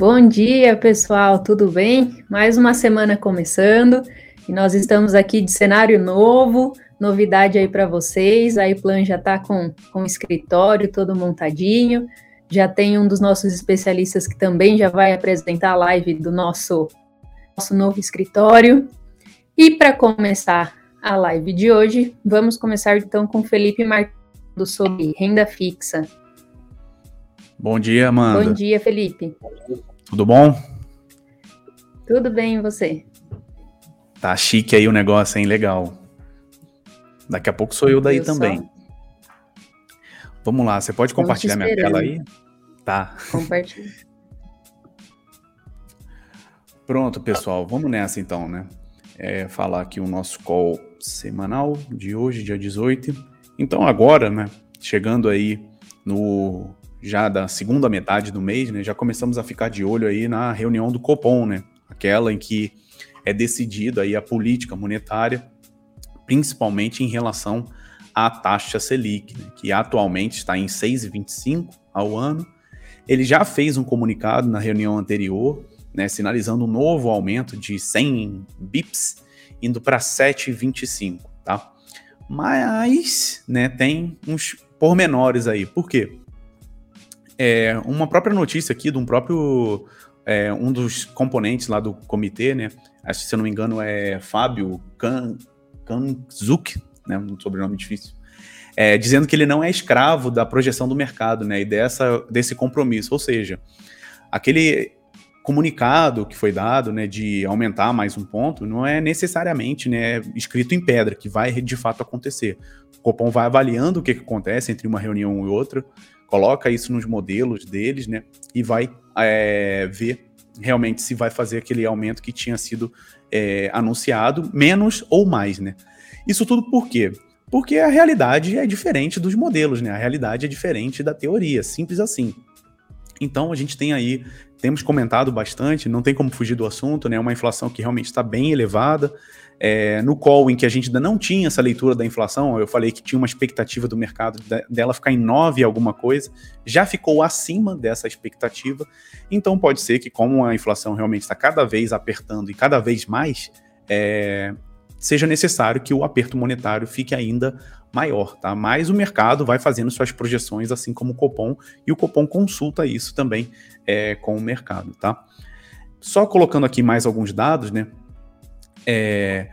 Bom dia, pessoal, tudo bem? Mais uma semana começando e nós estamos aqui de cenário novo, novidade aí para vocês. A iPlan já está com, com o escritório todo montadinho, já tem um dos nossos especialistas que também já vai apresentar a live do nosso, nosso novo escritório. E para começar a live de hoje, vamos começar então com Felipe Martins sobre renda fixa. Bom dia, Amanda. Bom dia, Felipe. Tudo bom? Tudo bem, e você? Tá chique aí o negócio, hein? Legal. Daqui a pouco sou eu daí eu também. Só... Vamos lá, você pode compartilhar minha tela aí? Tá. Compartilha. Pronto, pessoal, vamos nessa então, né? É, falar aqui o nosso call semanal de hoje, dia 18. Então agora, né, chegando aí no já da segunda metade do mês, né, já começamos a ficar de olho aí na reunião do Copom, né, aquela em que é decidida aí a política monetária, principalmente em relação à taxa Selic, né, que atualmente está em 6,25 ao ano. Ele já fez um comunicado na reunião anterior, né, sinalizando um novo aumento de 100 bips, indo para 7,25, tá? Mas, né, tem uns pormenores aí. Por quê? É, uma própria notícia aqui de um próprio é, um dos componentes lá do comitê, né? Acho que se eu não me engano é Fábio Kan, Kanzuk, né? Um sobrenome difícil. É, dizendo que ele não é escravo da projeção do mercado, né? E dessa, desse compromisso. Ou seja, aquele comunicado que foi dado, né, de aumentar mais um ponto, não é necessariamente, né, escrito em pedra que vai de fato acontecer. O Copom vai avaliando o que, que acontece entre uma reunião e outra, coloca isso nos modelos deles, né? E vai é, ver realmente se vai fazer aquele aumento que tinha sido é, anunciado, menos ou mais, né? Isso tudo por quê? Porque a realidade é diferente dos modelos, né? A realidade é diferente da teoria, simples assim. Então a gente tem aí, temos comentado bastante, não tem como fugir do assunto, né? Uma inflação que realmente está bem elevada, é, no call em que a gente ainda não tinha essa leitura da inflação, eu falei que tinha uma expectativa do mercado dela ficar em 9 alguma coisa, já ficou acima dessa expectativa. Então pode ser que, como a inflação realmente está cada vez apertando e cada vez mais, é, seja necessário que o aperto monetário fique ainda maior, tá? Mas o mercado vai fazendo suas projeções, assim como o Copom, e o Copom consulta isso também é, com o mercado, tá? Só colocando aqui mais alguns dados, né? É,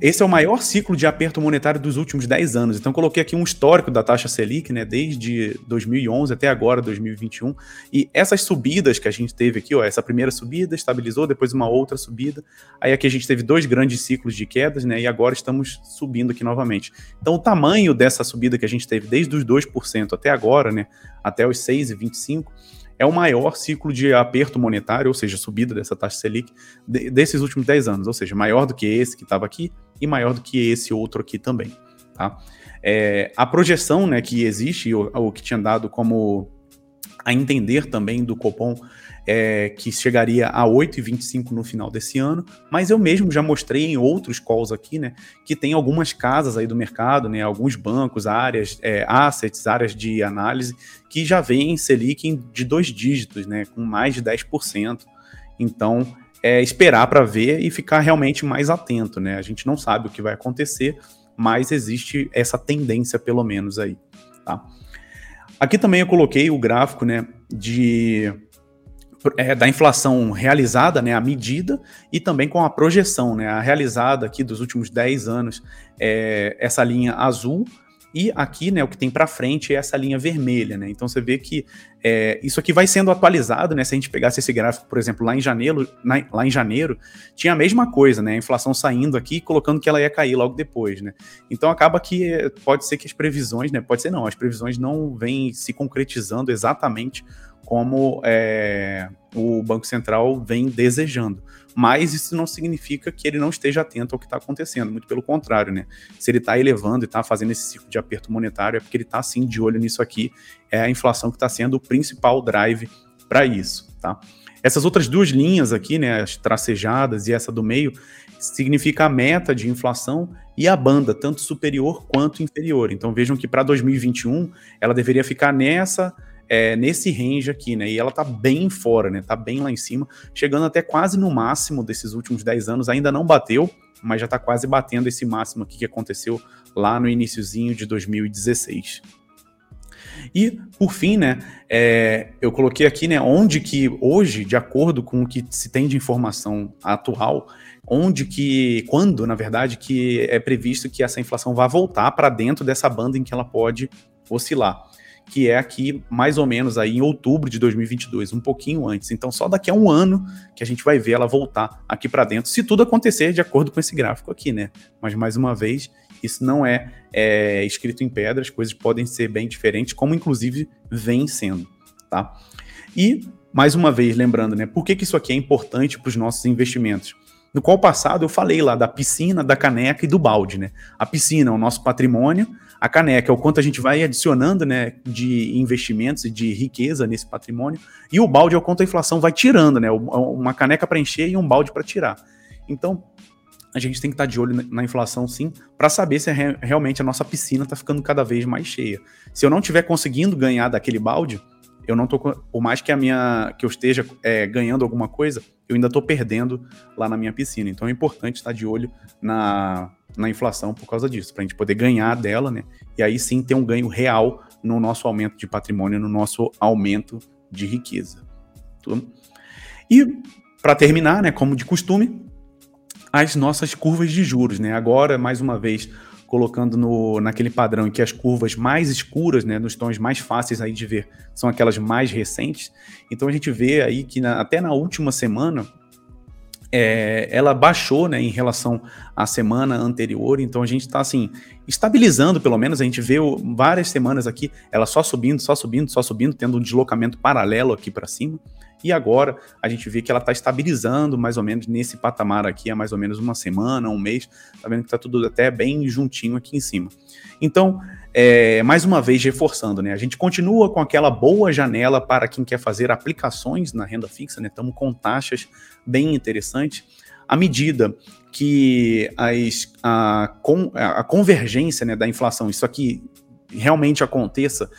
esse é o maior ciclo de aperto monetário dos últimos 10 anos. Então, coloquei aqui um histórico da taxa Selic, né, desde 2011 até agora, 2021. E essas subidas que a gente teve aqui, ó, essa primeira subida estabilizou, depois uma outra subida. Aí aqui a gente teve dois grandes ciclos de quedas, né, e agora estamos subindo aqui novamente. Então, o tamanho dessa subida que a gente teve desde os 2% até agora, né, até os 6,25%, é o maior ciclo de aperto monetário, ou seja, subida dessa taxa Selic, de, desses últimos 10 anos, ou seja, maior do que esse que estava aqui e maior do que esse outro aqui também. Tá? É, a projeção né, que existe, ou, que tinha dado como a entender também do Copom é, que chegaria a 8,25 no final desse ano, mas eu mesmo já mostrei em outros calls aqui, né, que tem algumas casas aí do mercado, né, alguns bancos, áreas, é, assets, áreas de análise, que já veem Selic de dois dígitos, né, com mais de 10%. Então, é esperar para ver e ficar realmente mais atento, né? A gente não sabe o que vai acontecer, mas existe essa tendência, pelo menos, aí, tá? Aqui também eu coloquei o gráfico, né, de é, da inflação realizada, né, a medida, e também com a projeção, né, a realizada aqui dos últimos 10 anos, é, essa linha azul, e aqui, né, o que tem para frente é essa linha vermelha, né? Então você vê que é, isso aqui vai sendo atualizado, né? Se a gente pegasse esse gráfico, por exemplo, lá em janeiro, na, lá em janeiro, tinha a mesma coisa, né? A inflação saindo aqui, colocando que ela ia cair logo depois, né? Então acaba que pode ser que as previsões, né? Pode ser não, as previsões não vêm se concretizando exatamente como é, o Banco Central vem desejando. Mas isso não significa que ele não esteja atento ao que está acontecendo, muito pelo contrário, né? Se ele está elevando e está fazendo esse ciclo de aperto monetário, é porque ele está sim de olho nisso aqui. É a inflação que está sendo o principal drive para isso, tá? Essas outras duas linhas aqui, né, as tracejadas e essa do meio, significa a meta de inflação e a banda, tanto superior quanto inferior. Então vejam que para 2021 ela deveria ficar nessa é, nesse range aqui, né? E ela tá bem fora, né? Tá bem lá em cima, chegando até quase no máximo desses últimos 10 anos, ainda não bateu, mas já tá quase batendo esse máximo aqui que aconteceu lá no iníciozinho de 2016. E, por fim, né, é, eu coloquei aqui, né, onde que hoje, de acordo com o que se tem de informação atual, onde que, quando, na verdade, que é previsto que essa inflação vá voltar para dentro dessa banda em que ela pode oscilar, que é aqui mais ou menos aí em outubro de 2022, um pouquinho antes. Então, só daqui a um ano que a gente vai ver ela voltar aqui para dentro, se tudo acontecer de acordo com esse gráfico aqui, né? Mas mais uma vez, isso não é, é escrito em pedra, as coisas podem ser bem diferentes, como inclusive vem sendo, tá? E, mais uma vez, lembrando, né, por que, que isso aqui é importante para os nossos investimentos? No qual passado eu falei lá da piscina, da caneca e do balde, né? A piscina é o nosso patrimônio, a caneca é o quanto a gente vai adicionando, né, de investimentos e de riqueza nesse patrimônio, e o balde é o quanto a inflação vai tirando, né? Uma caneca para encher e um balde para tirar. Então, a gente tem que estar tá de olho na inflação sim, para saber se é realmente a nossa piscina está ficando cada vez mais cheia. Se eu não estiver conseguindo ganhar daquele balde, eu não tô, por mais que a minha, que eu esteja é, ganhando alguma coisa, eu ainda estou perdendo lá na minha piscina. Então é importante estar de olho na, na inflação por causa disso, para a gente poder ganhar dela, né? E aí sim ter um ganho real no nosso aumento de patrimônio, no nosso aumento de riqueza. E para terminar, né, como de costume, as nossas curvas de juros, né? Agora, mais uma vez, colocando no, naquele padrão em que as curvas mais escuras, né, nos tons mais fáceis aí de ver, são aquelas mais recentes. Então a gente vê aí que na, até na última semana é, ela baixou, né, em relação à semana anterior. Então a gente está assim estabilizando, pelo menos a gente vê várias semanas aqui, ela só subindo, só subindo, só subindo, tendo um deslocamento paralelo aqui para cima. E agora a gente vê que ela está estabilizando mais ou menos nesse patamar aqui há mais ou menos uma semana, um mês. Tá vendo que está tudo até bem juntinho aqui em cima. Então, é, mais uma vez reforçando, né? A gente continua com aquela boa janela para quem quer fazer aplicações na renda fixa, né? Estamos com taxas bem interessantes. À medida que as, a, a convergência né, da inflação, isso aqui realmente aconteça,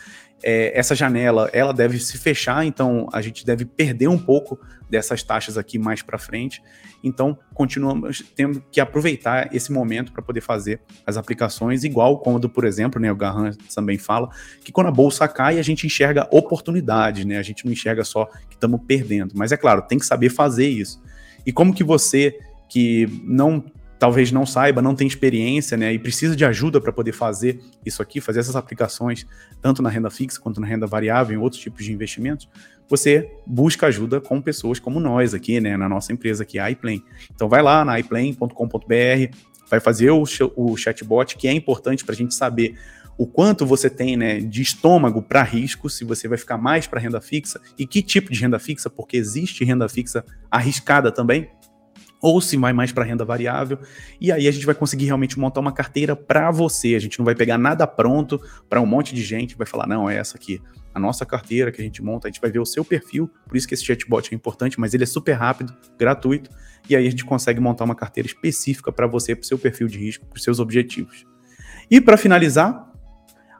é, essa janela ela deve se fechar, então a gente deve perder um pouco dessas taxas aqui mais para frente. Então, continuamos tendo que aproveitar esse momento para poder fazer as aplicações, igual quando, por exemplo, né, o Garran também fala, que quando a bolsa cai, a gente enxerga oportunidades, né? A gente não enxerga só que estamos perdendo. Mas é claro, tem que saber fazer isso. E como que você que não talvez não saiba, não tem experiência, né, e precisa de ajuda para poder fazer isso aqui, fazer essas aplicações, tanto na renda fixa quanto na renda variável, em outros tipos de investimentos, você busca ajuda com pessoas como nós aqui, né, na nossa empresa aqui, a iPlane. Então vai lá na iplane.com.br, vai fazer o, o chatbot, que é importante para a gente saber o quanto você tem né, de estômago para risco, se você vai ficar mais para renda fixa e que tipo de renda fixa, porque existe renda fixa arriscada também ou se vai mais para renda variável. E aí a gente vai conseguir realmente montar uma carteira para você. A gente não vai pegar nada pronto para um monte de gente, vai falar, não, é essa aqui. A nossa carteira que a gente monta, a gente vai ver o seu perfil, por isso que esse chatbot é importante, mas ele é super rápido, gratuito, e aí a gente consegue montar uma carteira específica para você, para o seu perfil de risco, para os seus objetivos. E para finalizar,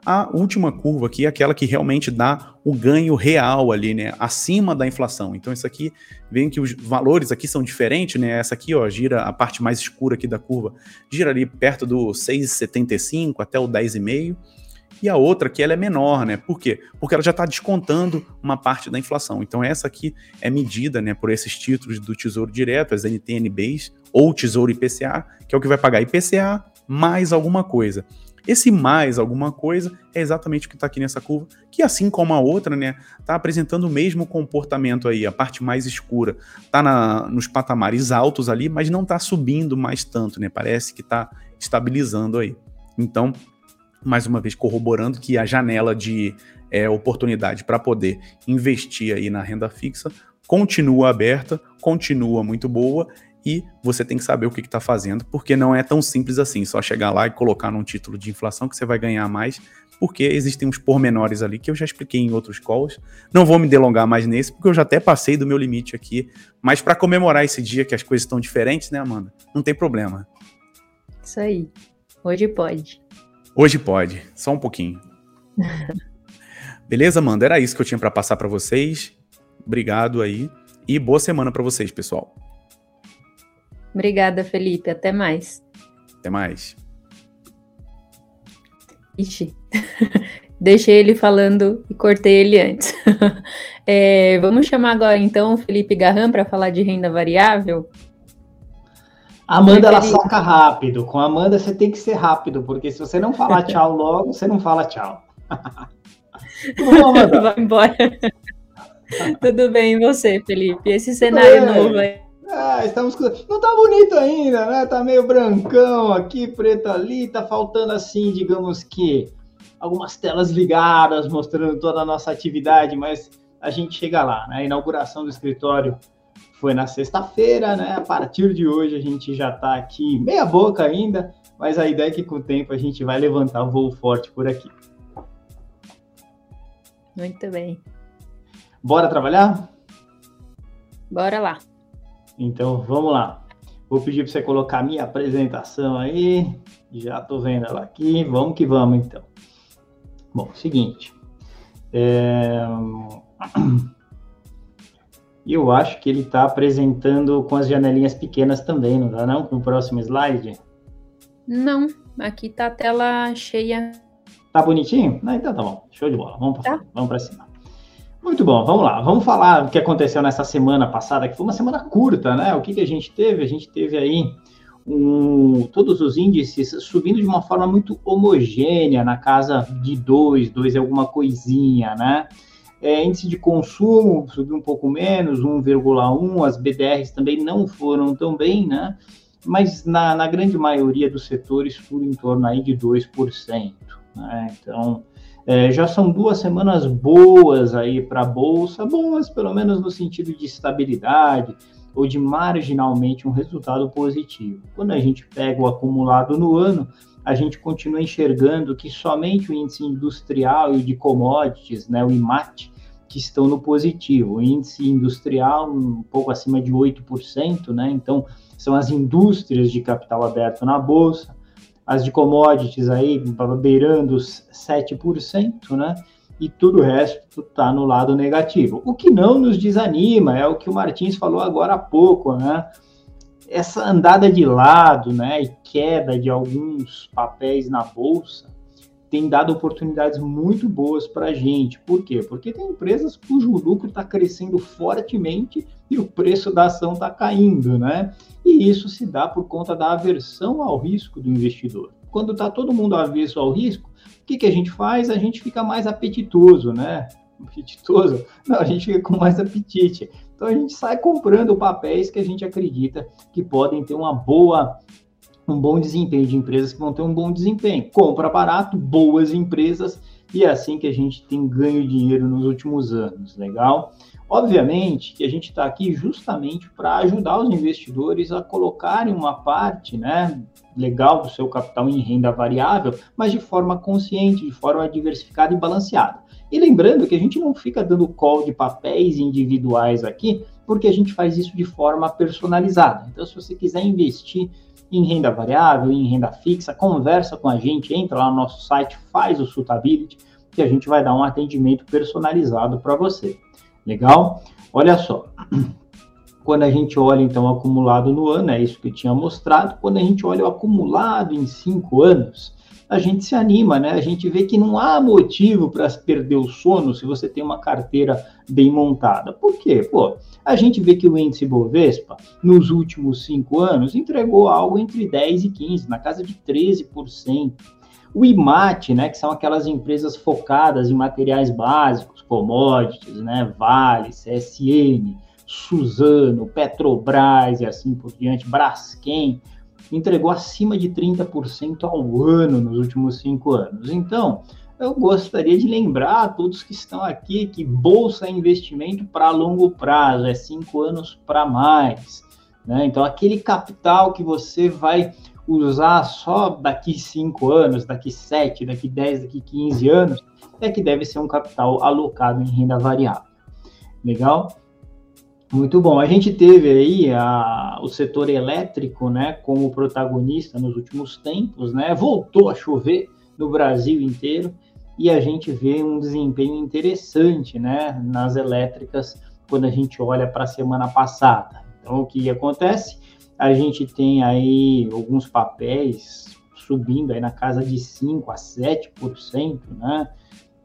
a última curva aqui é aquela que realmente dá o ganho real ali, né, acima da inflação. Então isso aqui, vem que os valores aqui são diferentes, né? Essa aqui, ó, gira a parte mais escura aqui da curva, gira ali perto do 6,75 até o 10,5. E a outra que ela é menor, né? Por quê? Porque ela já está descontando uma parte da inflação. Então essa aqui é medida, né, por esses títulos do Tesouro Direto, as NTNBs ou Tesouro IPCA, que é o que vai pagar IPCA mais alguma coisa. Esse mais alguma coisa é exatamente o que está aqui nessa curva, que assim como a outra, né, está apresentando o mesmo comportamento aí. A parte mais escura está nos patamares altos ali, mas não está subindo mais tanto, né? Parece que está estabilizando aí. Então, mais uma vez corroborando que a janela de é, oportunidade para poder investir aí na renda fixa continua aberta, continua muito boa e você tem que saber o que está fazendo, porque não é tão simples assim, só chegar lá e colocar num título de inflação que você vai ganhar mais, porque existem uns pormenores ali que eu já expliquei em outros calls. Não vou me delongar mais nesse, porque eu já até passei do meu limite aqui, mas para comemorar esse dia que as coisas estão diferentes, né, Amanda? Não tem problema. Isso aí. Hoje pode. Hoje pode, só um pouquinho. Beleza, Amanda? Era isso que eu tinha para passar para vocês. Obrigado aí e boa semana para vocês, pessoal. Obrigada, Felipe. Até mais. Até mais. Ixi, deixei ele falando e cortei ele antes. é, vamos chamar agora então o Felipe Garram para falar de renda variável. Amanda, ela saca rápido. Com a Amanda você tem que ser rápido, porque se você não falar tchau logo, você não fala tchau. Bom, Vai embora. Tudo bem, e você, Felipe? Esse cenário novo aí. Ah, estamos Não tá bonito ainda, né? Tá meio brancão aqui, preto ali, tá faltando assim, digamos que algumas telas ligadas mostrando toda a nossa atividade, mas a gente chega lá, né? A inauguração do escritório foi na sexta-feira, né? A partir de hoje a gente já tá aqui meia boca ainda, mas a ideia é que com o tempo a gente vai levantar o voo forte por aqui. Muito bem. Bora trabalhar? Bora lá. Então vamos lá. Vou pedir para você colocar a minha apresentação aí. Já estou vendo ela aqui. Vamos que vamos então. Bom, seguinte. É... Eu acho que ele está apresentando com as janelinhas pequenas também, não dá não? No próximo slide? Não, aqui tá a tela cheia. Tá bonitinho? Ah, então tá bom. Show de bola. Vamos para tá. vamos para cima. Muito bom, vamos lá. Vamos falar o que aconteceu nessa semana passada, que foi uma semana curta, né? O que, que a gente teve? A gente teve aí um, todos os índices subindo de uma forma muito homogênea, na casa de 2, 2 é alguma coisinha, né? É, índice de consumo subiu um pouco menos, 1,1, as BDRs também não foram tão bem, né? Mas na, na grande maioria dos setores, tudo em torno aí de 2%. Né? Então, é, já são duas semanas boas aí para a Bolsa, boas pelo menos no sentido de estabilidade ou de marginalmente um resultado positivo. Quando a gente pega o acumulado no ano, a gente continua enxergando que somente o índice industrial e de commodities, né, o IMAT, que estão no positivo. O índice industrial um pouco acima de 8%, né? Então, são as indústrias de capital aberto na bolsa as de commodities aí beirando os 7%, né? E tudo o resto está no lado negativo. O que não nos desanima é o que o Martins falou agora há pouco, né? Essa andada de lado, né, e queda de alguns papéis na bolsa tem dado oportunidades muito boas para a gente. Por quê? Porque tem empresas cujo lucro está crescendo fortemente e o preço da ação está caindo, né? E isso se dá por conta da aversão ao risco do investidor. Quando está todo mundo avesso ao risco, o que, que a gente faz? A gente fica mais apetitoso, né? Apetitoso? Não, a gente fica com mais apetite. Então a gente sai comprando papéis que a gente acredita que podem ter uma boa um bom desempenho de empresas que vão ter um bom desempenho. Compra barato, boas empresas, e é assim que a gente tem ganho dinheiro nos últimos anos, legal? Obviamente que a gente está aqui justamente para ajudar os investidores a colocarem uma parte né, legal do seu capital em renda variável, mas de forma consciente, de forma diversificada e balanceada. E lembrando que a gente não fica dando call de papéis individuais aqui, porque a gente faz isso de forma personalizada. Então, se você quiser investir em renda variável, em renda fixa, conversa com a gente, entra lá no nosso site, faz o Suitability, que a gente vai dar um atendimento personalizado para você. Legal? Olha só. Quando a gente olha, então, acumulado no ano, é isso que eu tinha mostrado. Quando a gente olha o acumulado em cinco anos, a gente se anima, né? A gente vê que não há motivo para perder o sono se você tem uma carteira bem montada. Por quê? Pô, a gente vê que o índice Bovespa, nos últimos cinco anos, entregou algo entre 10 e 15, na casa de 13%. O IMAT, né, que são aquelas empresas focadas em materiais básicos, commodities, né, Vale, CSN, Suzano, Petrobras e assim por diante, Braskem, entregou acima de 30% ao ano nos últimos cinco anos. Então, eu gostaria de lembrar a todos que estão aqui que bolsa é investimento para longo prazo, é cinco anos para mais. Né? Então, aquele capital que você vai usar só daqui cinco anos, daqui sete, daqui dez, daqui quinze anos, é que deve ser um capital alocado em renda variável. Legal? Muito bom. A gente teve aí a, o setor elétrico, né, como protagonista nos últimos tempos, né? Voltou a chover no Brasil inteiro e a gente vê um desempenho interessante, né, nas elétricas quando a gente olha para a semana passada. Então, o que acontece? A gente tem aí alguns papéis subindo aí na casa de 5 a 7%, né?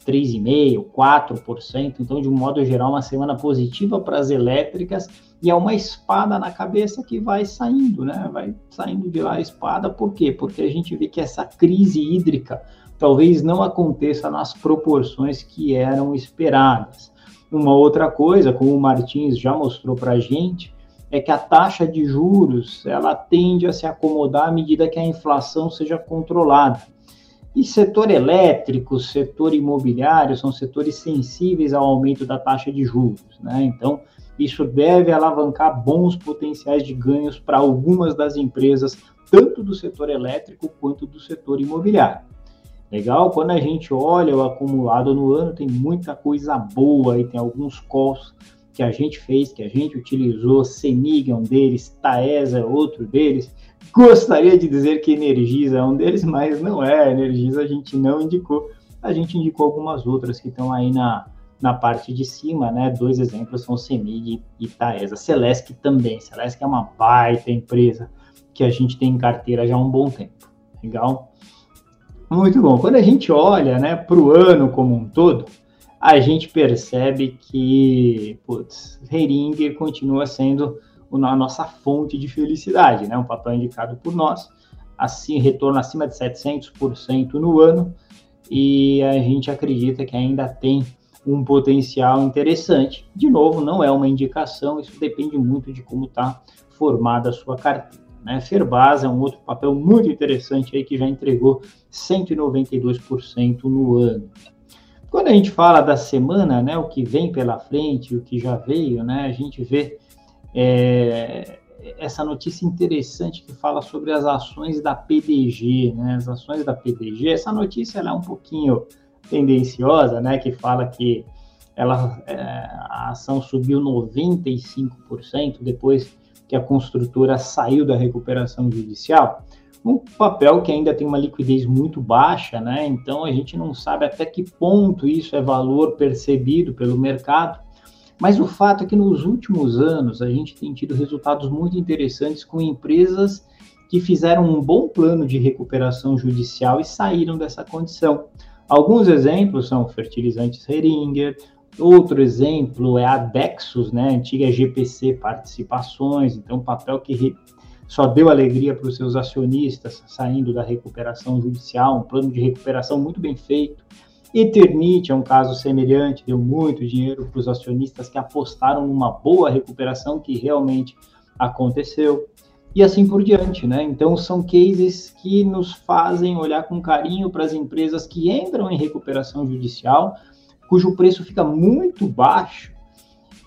3,5%, 4%. Então, de um modo geral, uma semana positiva para as elétricas e é uma espada na cabeça que vai saindo, né? Vai saindo de lá a espada, por quê? Porque a gente vê que essa crise hídrica talvez não aconteça nas proporções que eram esperadas. Uma outra coisa, como o Martins já mostrou para a gente, é que a taxa de juros ela tende a se acomodar à medida que a inflação seja controlada. E setor elétrico, setor imobiliário são setores sensíveis ao aumento da taxa de juros, né? Então, isso deve alavancar bons potenciais de ganhos para algumas das empresas, tanto do setor elétrico quanto do setor imobiliário. Legal? Quando a gente olha o acumulado no ano, tem muita coisa boa e tem alguns calls que a gente fez, que a gente utilizou, Semig é um deles, Taesa é outro deles. Gostaria de dizer que Energisa é um deles, mas não é. Energisa a gente não indicou. A gente indicou algumas outras que estão aí na, na parte de cima, né? Dois exemplos são Semig e Taesa. Celesc também. Celesc é uma baita empresa que a gente tem em carteira já há um bom tempo. Legal? Muito bom. Quando a gente olha né, para o ano como um todo, a gente percebe que, putz, continua sendo a nossa fonte de felicidade, né? Um papel indicado por nós, assim, retorno acima de 700% no ano, e a gente acredita que ainda tem um potencial interessante. De novo, não é uma indicação, isso depende muito de como está formada a sua carteira. Né? É um outro papel muito interessante aí que já entregou 192% no ano. Quando a gente fala da semana, né, o que vem pela frente, o que já veio, né, a gente vê é, essa notícia interessante que fala sobre as ações da PDG, né, as ações da PDG. Essa notícia é um pouquinho tendenciosa, né, que fala que ela, é, a ação subiu 95% depois que a construtora saiu da recuperação judicial um papel que ainda tem uma liquidez muito baixa, né? Então a gente não sabe até que ponto isso é valor percebido pelo mercado. Mas o fato é que nos últimos anos a gente tem tido resultados muito interessantes com empresas que fizeram um bom plano de recuperação judicial e saíram dessa condição. Alguns exemplos são fertilizantes Heringer, outro exemplo é a Dexus, né, antiga GPC Participações, então papel que só deu alegria para os seus acionistas saindo da recuperação judicial, um plano de recuperação muito bem feito. Eternite é um caso semelhante, deu muito dinheiro para os acionistas que apostaram numa boa recuperação que realmente aconteceu. E assim por diante, né? Então são cases que nos fazem olhar com carinho para as empresas que entram em recuperação judicial, cujo preço fica muito baixo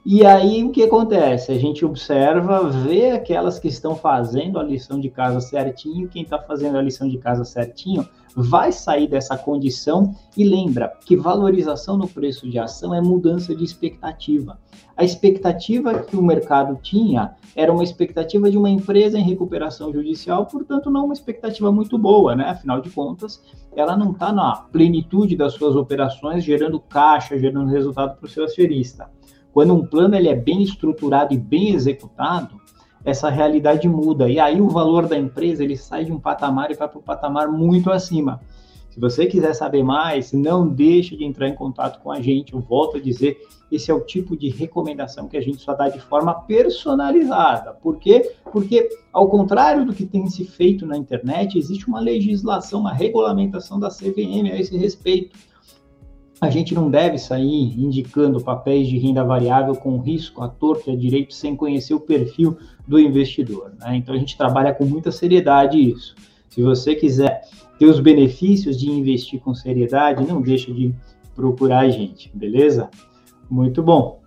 e aí o que acontece? A gente observa, vê aquelas que estão fazendo a lição de casa certinho, quem está fazendo a lição de casa certinho vai sair dessa condição e lembra que valorização no preço de ação é mudança de expectativa. A expectativa que o mercado tinha era uma expectativa de uma empresa em recuperação judicial, portanto, não uma expectativa muito boa, né? Afinal de contas, ela não está na plenitude das suas operações, gerando caixa, gerando resultado para o seu acionista. Quando um plano ele é bem estruturado e bem executado, essa realidade muda. E aí o valor da empresa ele sai de um patamar e vai para um patamar muito acima. Se você quiser saber mais, não deixe de entrar em contato com a gente. Eu volto a dizer, esse é o tipo de recomendação que a gente só dá de forma personalizada. Por quê? Porque, ao contrário do que tem se feito na internet, existe uma legislação, uma regulamentação da CVM a esse respeito a gente não deve sair indicando papéis de renda variável com risco à torta e à direito sem conhecer o perfil do investidor. Né? Então a gente trabalha com muita seriedade isso. Se você quiser ter os benefícios de investir com seriedade, não deixa de procurar a gente, beleza? Muito bom.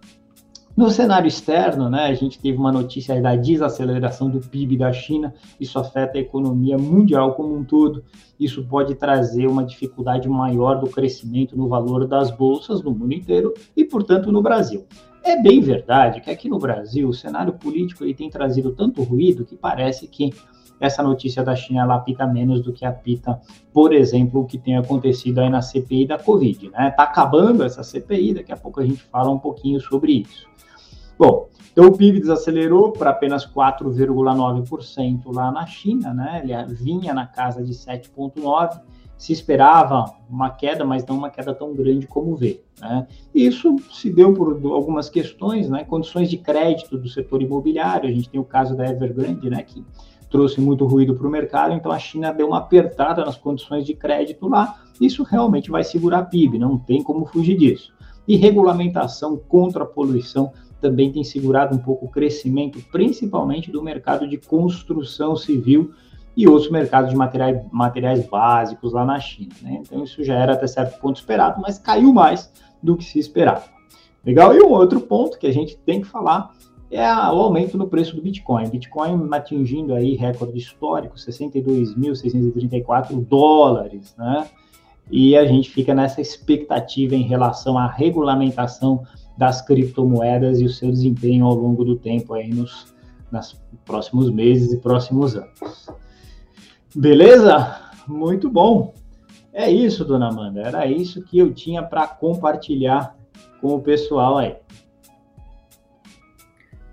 No cenário externo, né, a gente teve uma notícia da desaceleração do PIB da China, isso afeta a economia mundial como um todo. Isso pode trazer uma dificuldade maior do crescimento no valor das bolsas no mundo inteiro e, portanto, no Brasil. É bem verdade que aqui no Brasil o cenário político ele tem trazido tanto ruído que parece que essa notícia da China ela apita menos do que apita, por exemplo, o que tem acontecido aí na CPI da Covid, né? Tá acabando essa CPI, daqui a pouco a gente fala um pouquinho sobre isso. Bom, então o PIB desacelerou para apenas 4,9% lá na China, né? Ele vinha na casa de 7,9%, se esperava uma queda, mas não uma queda tão grande como vê. Né? Isso se deu por algumas questões, né? condições de crédito do setor imobiliário, a gente tem o caso da Evergrande, né? que trouxe muito ruído para o mercado, então a China deu uma apertada nas condições de crédito lá, isso realmente vai segurar a PIB, não tem como fugir disso. E regulamentação contra a poluição também tem segurado um pouco o crescimento, principalmente do mercado de construção civil e outros mercados de materiais, materiais básicos lá na China. Né? Então, isso já era até certo ponto esperado, mas caiu mais do que se esperava. Legal? E um outro ponto que a gente tem que falar é o aumento no preço do Bitcoin. Bitcoin atingindo aí recorde histórico, 62.634 dólares, né? E a gente fica nessa expectativa em relação à regulamentação das criptomoedas e o seu desempenho ao longo do tempo aí nos, nos próximos meses e próximos anos. Beleza? Muito bom. É isso, dona Amanda. Era isso que eu tinha para compartilhar com o pessoal aí.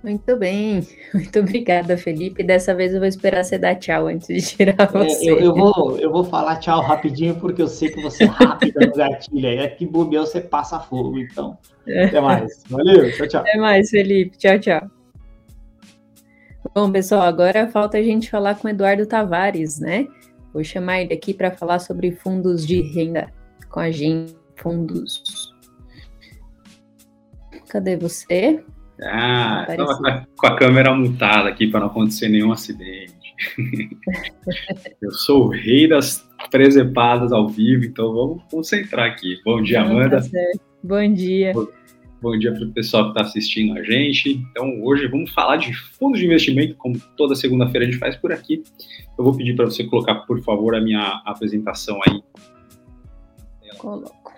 Muito bem, muito obrigada, Felipe. Dessa vez eu vou esperar você dar tchau antes de tirar você. É, eu, eu, vou, eu vou falar tchau rapidinho, porque eu sei que você é rápida no gatilho. É que bobeou, você passa fogo, então. Até mais. Valeu, tchau, tchau. Até mais, Felipe. Tchau, tchau. Bom, pessoal, agora falta a gente falar com o Eduardo Tavares, né? Vou chamar ele aqui para falar sobre fundos de renda com a gente. Fundos. Cadê você? Ah, estava com a câmera mutada aqui para não acontecer nenhum acidente. eu sou o rei das presepadas ao vivo, então vamos concentrar aqui. Bom dia, não, Amanda. Tá bom dia. Bom, bom dia para o pessoal que está assistindo a gente. Então, hoje vamos falar de fundos de investimento, como toda segunda-feira a gente faz por aqui. Eu vou pedir para você colocar, por favor, a minha apresentação aí. Coloco.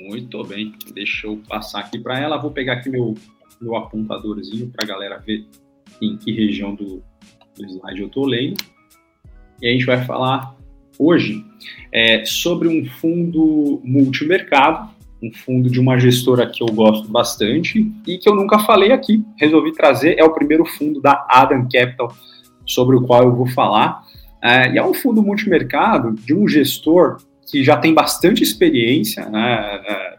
Muito bem, deixa eu passar aqui para ela. Vou pegar aqui meu, meu apontadorzinho para a galera ver em que região do, do slide eu estou lendo. E a gente vai falar hoje é, sobre um fundo multimercado, um fundo de uma gestora que eu gosto bastante e que eu nunca falei aqui. Resolvi trazer, é o primeiro fundo da Adam Capital sobre o qual eu vou falar. É, e é um fundo multimercado de um gestor que já tem bastante experiência né, é,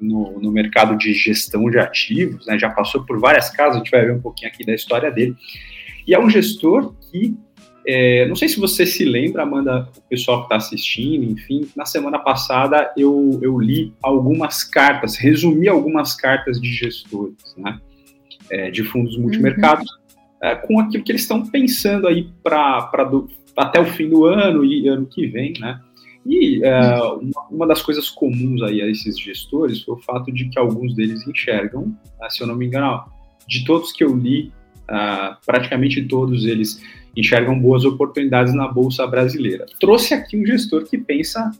no, no, mercado de gestão de ativos, né, já passou por várias casas, a gente vai ver um pouquinho aqui da história dele. E é um gestor que, é, não sei se você se lembra, Amanda, o pessoal que está assistindo, enfim, na semana passada eu, eu li algumas cartas, resumi algumas cartas de gestores, né, é, de fundos multimercados, uhum. é, com aquilo que eles estão pensando aí para até o fim do ano e ano que vem, né, e uh, uma, uma, das coisas comuns aí a esses gestores foi o fato de que alguns deles enxergam, uh, se eu não me engano, de todos que eu li, uh, praticamente todos eles enxergam boas oportunidades na Bolsa Brasileira. Trouxe aqui um gestor que pensa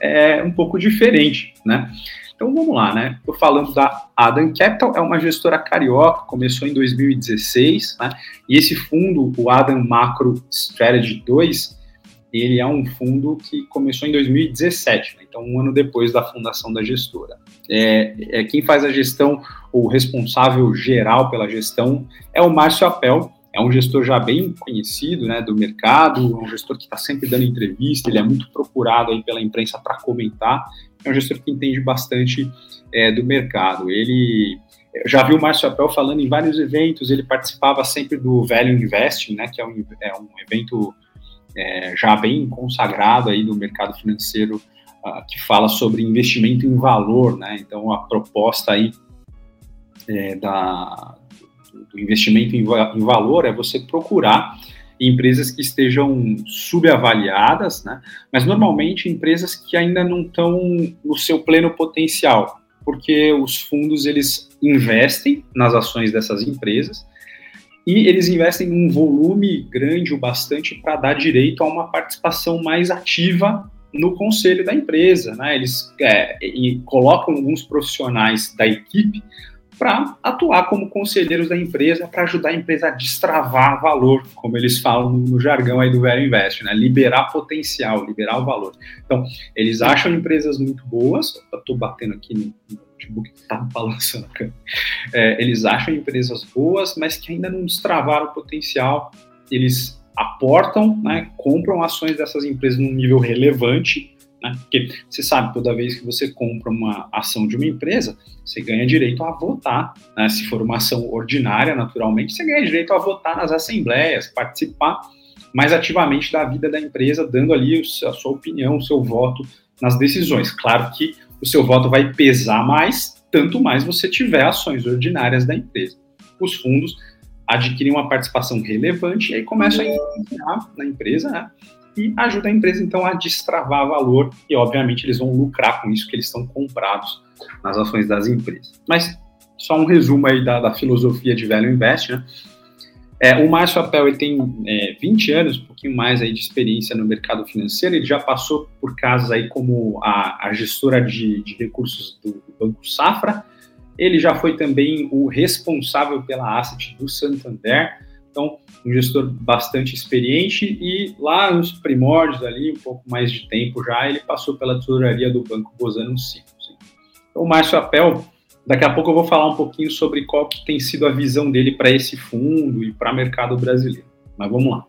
é, um pouco diferente, né? Então vamos lá, né? Estou falando da Adam Capital, é uma gestora carioca, começou em 2016, né? E esse fundo, o Adam Macro Strategy 2, ele é um fundo que começou em 2017, né? então um ano depois da fundação da gestora. É, é, quem faz a gestão, o responsável geral pela gestão é o Márcio Apel, é um gestor já bem conhecido né, do mercado, um gestor que está sempre dando entrevista, ele é muito procurado aí pela imprensa para comentar, é um gestor que entende bastante é, do mercado. Ele já viu o Márcio Apel falando em vários eventos, ele participava sempre do Value Investing, né, que é um, é um evento é, já bem consagrado aí no mercado financeiro uh, que fala sobre investimento em valor, né? Então a proposta aí é, da, do investimento em, em, valor é você procurar empresas que estejam subavaliadas, né? Mas normalmente empresas que ainda não estão no seu pleno potencial, porque os fundos eles investem nas ações dessas empresas e eles investem um volume grande o bastante para dar direito a uma participação mais ativa no conselho da empresa. Né? Eles é, colocam alguns profissionais da equipe para atuar como conselheiros da empresa, para ajudar a empresa a destravar valor, como eles falam no jargão aí do Velho Invest, né? liberar potencial, liberar o valor. Então, eles acham empresas muito boas, estou batendo aqui no, notebook que está balançando a câmera, é, eles acham empresas boas, mas que ainda não destravaram o potencial, eles aportam, né, compram ações dessas empresas num nível relevante, né? Porque você sabe, toda vez que você compra uma ação de uma empresa, você ganha direito a votar. Né? Se for uma ação ordinária, naturalmente, você ganha direito a votar nas assembleias, participar mais ativamente da vida da empresa, dando ali a sua opinião, o seu voto nas decisões. Claro que o seu voto vai pesar mais, tanto mais você tiver ações ordinárias da empresa. Os fundos adquirem uma participação relevante e aí começam a influenciar na empresa, né? e ajuda a empresa então a destravar valor e obviamente eles vão lucrar com isso que eles estão comprados nas ações das empresas. Mas só um resumo aí da, da filosofia de Value Invest, né? É, o Márcio Apel ele tem é, 20 anos, pouquinho mais aí de experiência no mercado financeiro, ele já passou por casos aí como a, a gestora de, de recursos do, Banco Safra, ele já foi também o responsável pela asset do Santander, então, um gestor bastante experiente e lá nos primórdios ali, um pouco mais de tempo já, ele passou pela tesouraria do Banco Bozano Ciclos. Então, o Márcio Apel, daqui a pouco eu vou falar um pouquinho sobre qual que tem sido a visão dele para esse fundo e para o mercado brasileiro. Mas vamos lá.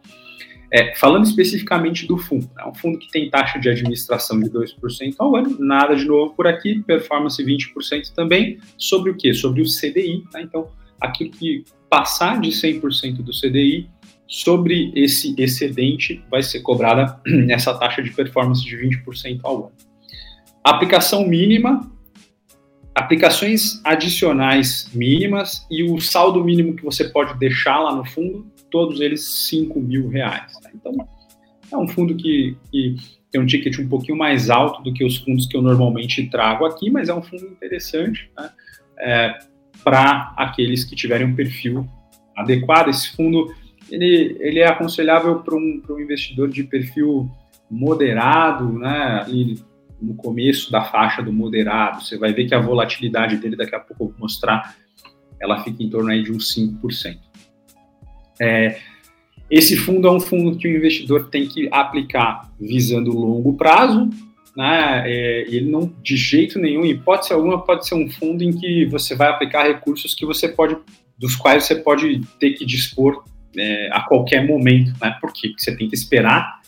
É, falando especificamente do fundo, é um fundo que tem taxa de administração de 2% ao ano, nada de novo por aqui, performance 20% também, sobre o que? Sobre o CDI, tá? Então, aquilo que passar de 100% do CDI, sobre esse excedente vai ser cobrada essa taxa de performance de 20% ao ano. Aplicação mínima, aplicações adicionais mínimas e o saldo mínimo que você pode deixar lá no fundo, todos eles 5 mil reais. Tá? Então, é um fundo que, que, tem um ticket um pouquinho mais alto do que os fundos que eu normalmente trago aqui, mas é um fundo interessante. Né? É, para aqueles que tiverem um perfil adequado. Esse fundo ele, ele é aconselhável para um, um investidor de perfil moderado, né, no começo da faixa do moderado. Você vai ver que a volatilidade dele, daqui a pouco eu vou mostrar, ela fica em torno aí de uns 5%. É, esse fundo é um fundo que o investidor tem que aplicar visando longo prazo, né? É, ele não, de jeito nenhum, hipótese alguma, pode ser um fundo em que você vai aplicar recursos que você pode, dos quais você pode ter que dispor é, a qualquer momento, né? Por quê? Porque você tem que esperar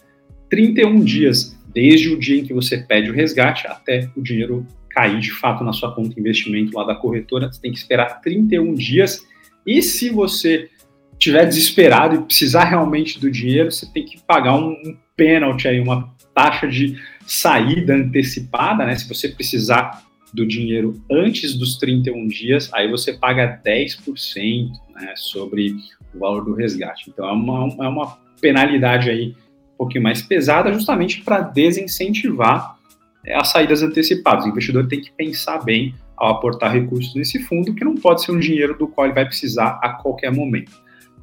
31 dias, desde o dia em que você pede o resgate até o dinheiro cair de fato na sua conta de investimento lá da corretora, você tem que esperar 31 dias. E se você tiver desesperado e precisar realmente do dinheiro, você tem que pagar um, um pênalti aí, uma taxa de saída antecipada, né? Se você precisar do dinheiro antes dos 31 dias, aí você paga 10% né, sobre o valor do resgate. Então é uma, é uma penalidade aí pouquinho mais pesada, justamente para desincentivar é, as saídas antecipadas. O investidor tem que pensar bem ao aportar recursos nesse fundo, que não pode ser um dinheiro do qual ele vai precisar a qualquer momento.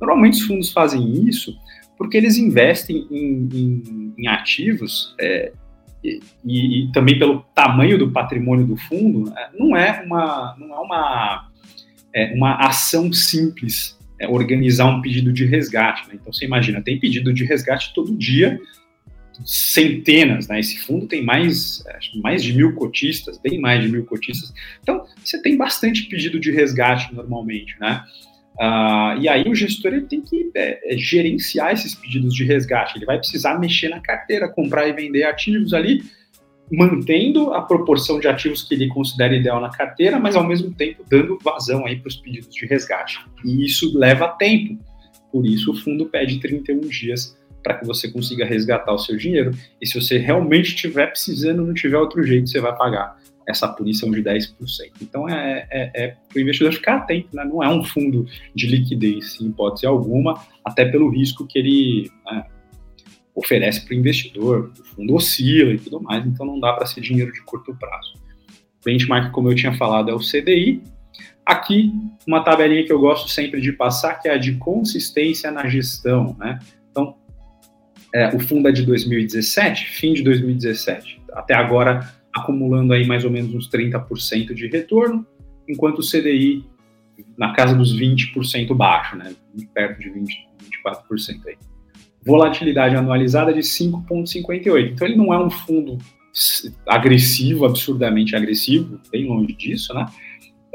Normalmente os fundos fazem isso porque eles investem em, em, em ativos é, e, e, também pelo tamanho do patrimônio do fundo, é, não é uma, não é uma, é, uma ação simples é, organizar um pedido de resgate. Né? Então você imagina, tem pedido de resgate todo dia, centenas, né? Esse fundo tem mais, mais de mil cotistas, bem mais de mil cotistas. Então você tem bastante pedido de resgate normalmente, né? Uh, e aí o gestor ele tem que é, é, gerenciar esses pedidos de resgate. Ele vai precisar mexer na carteira, comprar e vender ativos ali, mantendo a proporção de ativos que ele considera ideal na carteira, mas ao mesmo tempo dando vazão aí para os pedidos de resgate. E isso leva tempo. Por isso o fundo pede 31 dias para que você consiga resgatar o seu dinheiro. E se você realmente estiver precisando, não tiver outro jeito, você vai pagar essa punição de 10%. Então é, é, é para o investidor ficar atento, né? não é um fundo de liquidez, em hipótese alguma, até pelo risco que ele né, oferece para o investidor, o fundo oscila e tudo mais, então não dá para ser dinheiro de curto prazo. Benchmark, como eu tinha falado, é o CDI. Aqui, uma tabelinha que eu gosto sempre de passar, que é a de consistência na gestão. Né? Então, é, o fundo é de 2017, fim de 2017. Até agora, acumulando aí mais ou menos uns 30% de retorno, enquanto o CDI na casa dos 20% baixo, né? Perto de 20, 24% aí. Volatilidade anualizada de 5,58. Então ele não é um fundo agressivo, absurdamente agressivo, bem longe disso, né?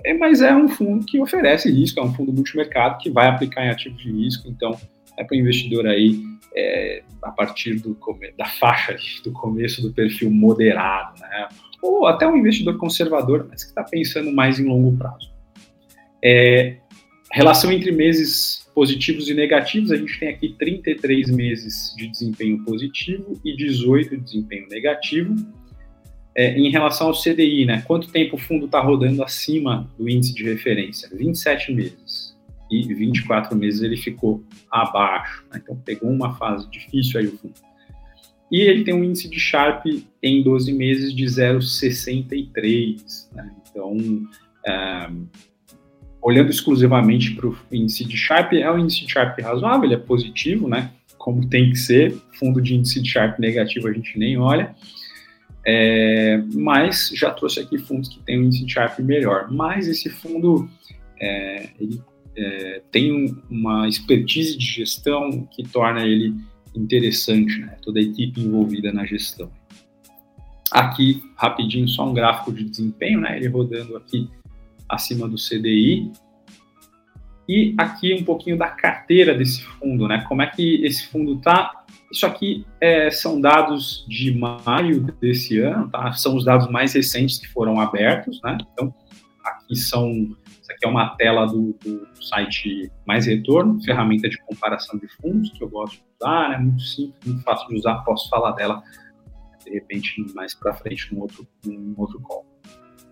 É, mas é um fundo que oferece risco, é um fundo multimercado que vai aplicar em ativos de risco, então é para o investidor aí é, a partir do, da faixa do começo do perfil moderado, né? Ou até um investidor conservador, mas que está pensando mais em longo prazo. É, relação entre meses positivos e negativos, a gente tem aqui 33 meses de desempenho positivo e 18 de desempenho negativo. É, em relação ao CDI, né, quanto tempo o fundo está rodando acima do índice de referência? 27 meses. E 24 meses ele ficou abaixo. Né, então pegou uma fase difícil aí o fundo. E ele tem um índice de Sharp em 12 meses de 0,63. Né? Então, é, olhando exclusivamente para o índice de Sharp, é um índice de Sharp razoável, ele é positivo, né? Como tem que ser. Fundo de índice de Sharp negativo a gente nem olha. É, mas já trouxe aqui fundos que têm um índice de Sharp melhor. Mas esse fundo é, ele, é, tem uma expertise de gestão que torna ele interessante, né? Toda a equipe envolvida na gestão. Aqui, rapidinho, só um gráfico de desempenho, né? Ele rodando aqui acima do CDI. E aqui um pouquinho da carteira desse fundo, né? Como é que esse fundo está? Isso aqui é, são dados de maio desse ano, tá? São os dados mais recentes que foram abertos, né? Então, aqui são. Isso aqui é uma tela do, do site Mais Retorno, ferramenta de comparação de fundos, que eu gosto de usar, né? Muito simples, muito fácil de usar, posso falar dela de repente mais para frente num outro, num outro call.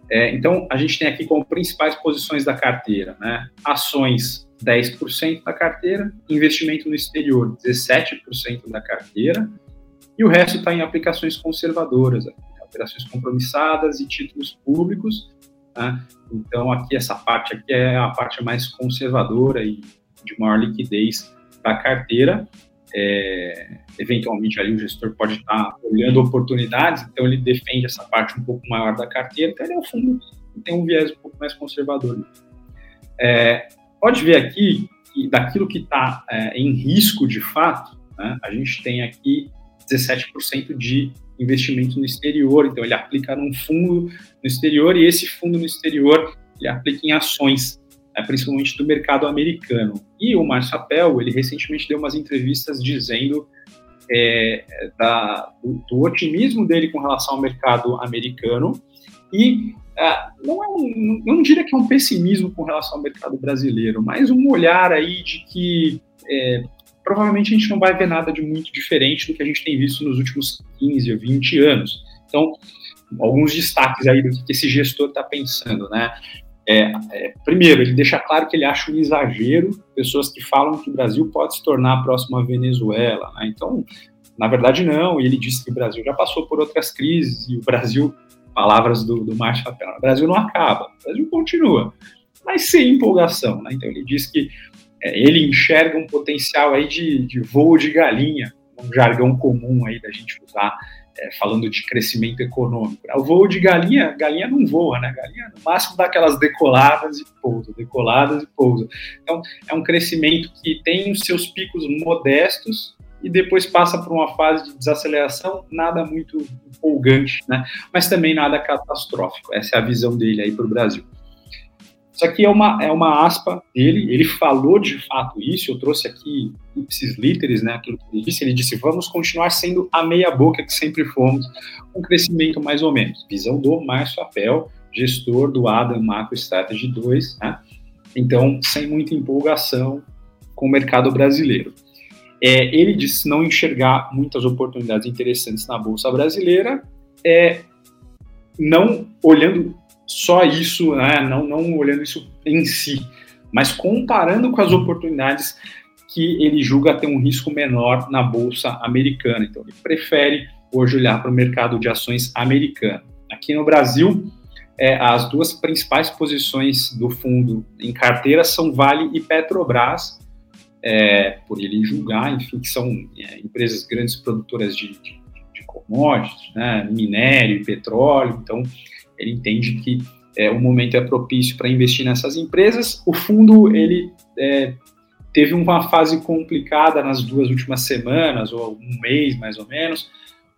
É, então, a gente tem aqui como principais posições da carteira, né? Ações, 10% da carteira, investimento no exterior, 17% da carteira, e o resto está em aplicações conservadoras, né? operações compromissadas e títulos públicos. Né? Então, aqui, essa parte aqui é a parte mais conservadora e de maior liquidez da carteira. É, eventualmente ali o gestor pode estar olhando oportunidades, então ele defende essa parte um pouco maior da carteira, então ele é um fundo que tem um viés um pouco mais conservador. É, pode ver aqui que daquilo que está é, em risco de fato, né, a gente tem aqui 17% de investimento no exterior, então ele aplica num fundo no exterior e esse fundo no exterior ele aplica em ações é, principalmente do mercado americano. E o Márcio Appel, ele recentemente deu umas entrevistas dizendo é, da, do, do, otimismo dele com relação ao mercado americano e é, não, é um, não diria que é um pessimismo com relação ao mercado brasileiro, mas um olhar aí de que é, provavelmente a gente não vai ver nada de muito diferente do que a gente tem visto nos últimos 15 ou 20 anos. Então, alguns destaques aí do que esse gestor está pensando, né? É, é, primeiro, ele deixa claro que ele acha um exagero pessoas que falam que o Brasil pode se tornar a próxima Venezuela. Né? Então, na verdade, não. E ele disse que o Brasil já passou por outras crises e o Brasil, palavras do, do Márcio Papel, o Brasil não acaba, o Brasil continua, mas sem empolgação. Né? Então, ele diz que é, ele enxerga um potencial aí de, de voo de galinha, um jargão comum aí da gente usar é, falando de crescimento econômico. O voo de galinha, galinha não voa, né? Galinha no máximo dá aquelas decoladas e pousa, decoladas e pousa. Então, é um crescimento que tem os seus picos modestos e depois passa por uma fase de desaceleração, nada muito empolgante, né? Mas também nada catastrófico. Essa é a visão dele aí para o Brasil. Isso aqui é uma, é uma aspa dele, ele falou de fato isso, eu trouxe aqui ipsis literis, né, aquilo que ele disse, ele disse, vamos continuar sendo a meia boca que sempre fomos, com crescimento mais ou menos. Visão do Márcio Apel, gestor do Adam Macro Strategy 2, né? então, sem muita empolgação com o mercado brasileiro. É, ele disse não enxergar muitas oportunidades interessantes na Bolsa Brasileira, é, não olhando só isso, né, não, não olhando isso em si, mas comparando com as oportunidades que ele julga ter um risco menor na bolsa americana. Então, ele prefere hoje olhar para o mercado de ações americano. Aqui no Brasil, é, as duas principais posições do fundo em carteira são Vale e Petrobras, é, por ele julgar, enfim, que são é, empresas grandes produtoras de, de, de commodities, né, minério e petróleo. Então, ele entende que é, o momento é propício para investir nessas empresas. O fundo ele é, teve uma fase complicada nas duas últimas semanas, ou um mês mais ou menos,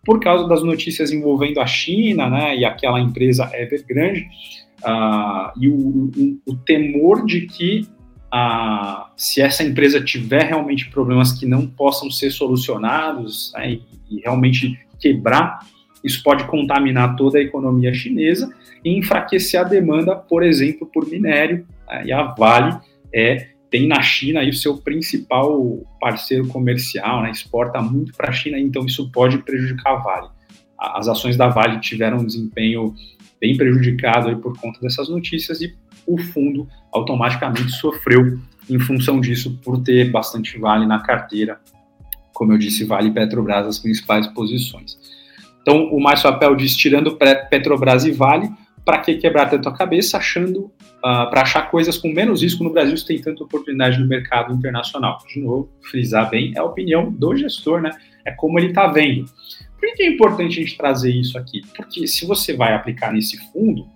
por causa das notícias envolvendo a China, né, e aquela empresa Evergrande, uh, e o, o, o, temor de que uh, se essa empresa tiver realmente problemas que não possam ser solucionados né, e, e realmente quebrar, isso pode contaminar toda a economia chinesa e enfraquecer a demanda, por exemplo, por minério. Né, e a Vale é tem na China aí o seu principal parceiro comercial, né, exporta muito para a China, então isso pode prejudicar a Vale. As ações da Vale tiveram um desempenho bem prejudicado aí por conta dessas notícias e o fundo automaticamente sofreu em função disso por ter bastante Vale na carteira. Como eu disse, Vale e Petrobras as principais posições. Então, o mais papel diz, tirando Petrobras e Vale, para que quebrar tanto a cabeça achando uh, ah, para achar coisas com menos risco no Brasil se tem tanta oportunidade no mercado internacional? De novo, frisar bem, é a opinião do gestor, né? É como ele está vendo. Por que é importante a gente trazer isso aqui? Porque se você vai aplicar nesse fundo,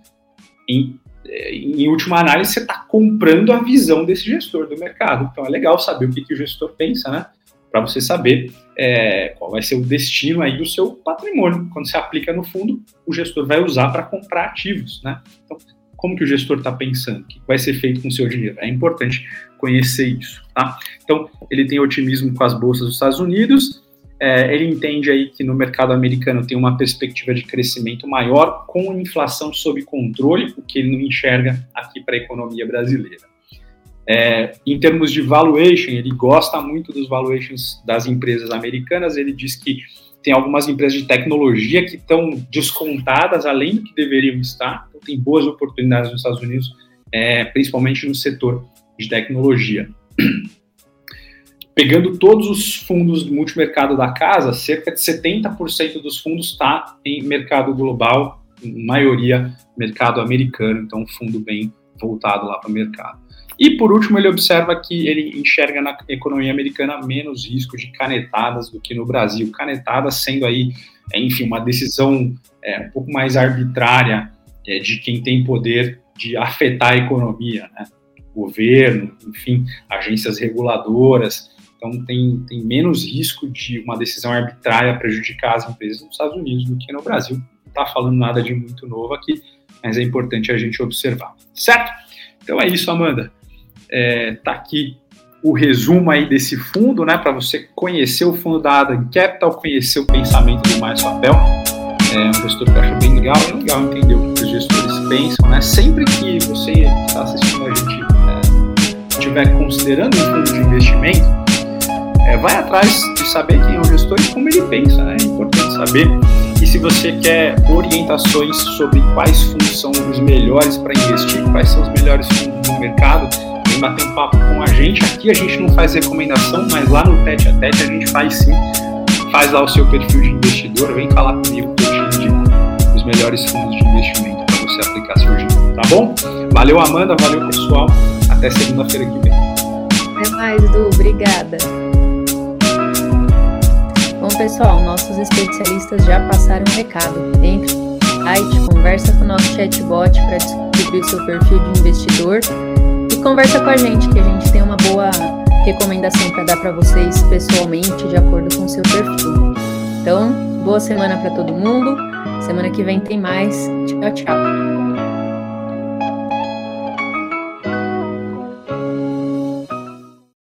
em, eh, em última análise, você está comprando a visão desse gestor do mercado. Então é legal saber o que, que o gestor pensa, né? Para você saber é, qual vai ser o destino aí do seu patrimônio. Quando você aplica no fundo, o gestor vai usar para comprar ativos, né? Então, como que o gestor está pensando? O que vai ser feito com o seu dinheiro? É importante conhecer isso, tá? Então, ele tem otimismo com as bolsas dos Estados Unidos, é, ele entende aí que no mercado americano tem uma perspectiva de crescimento maior com inflação sob controle, o que ele não enxerga aqui para a economia brasileira. É, em termos de valuation, ele gosta muito dos valuations das empresas americanas. Ele diz que tem algumas empresas de tecnologia que estão descontadas além do que deveriam estar. Então, tem boas oportunidades nos Estados Unidos, é, principalmente no setor de tecnologia. Pegando todos os fundos do multimercado da casa, cerca de 70% dos fundos está em mercado global, maioria mercado americano, então um fundo bem voltado lá para o mercado. E por último, ele observa que ele enxerga na economia americana menos risco de canetadas do que no Brasil. Canetadas sendo aí, é, enfim, uma decisão é, um pouco mais arbitrária é, de quem tem poder de afetar a economia, né? Governo, enfim, agências reguladoras. Então tem, tem menos risco de uma decisão arbitrária prejudicar as empresas nos Estados Unidos do que no Brasil. Não está falando nada de muito novo aqui, mas é importante a gente observar. Certo? Então é isso, Amanda é, tá aqui o resumo aí desse fundo, né, para você conhecer o fundo da Adam Capital, conhecer o pensamento do Mais Papel. É um gestor que eu acho bem legal, é legal entender o que os gestores pensam, né? Sempre que você está assistindo a gente estiver é, considerando um fundo de investimento, é, vai atrás de saber quem é o gestor e como ele pensa, né? É importante saber. E se você quer orientações sobre quais fundos são os melhores para investir, quais são os melhores fundos no mercado, vem bater um papo com a gente. Aqui a gente não faz recomendação, mas lá no Tete a Tete a gente faz sim. Faz lá o seu perfil de investidor, vem falar comigo que eu te indico os melhores fundos de investimento para você aplicar seu dinheiro, tá bom? Valeu, Amanda, valeu, pessoal. Até segunda-feira que vem. Até mais, Du. Obrigada. Bom, pessoal, nossos especialistas já passaram o recado. Entre site, conversa com o nosso chatbot para descobrir o seu perfil de investidor conversa com a gente, que a gente tem uma boa recomendação para dar para vocês pessoalmente, de acordo com o seu perfil. Então, boa semana para todo mundo. Semana que vem tem mais. Tchau, tchau.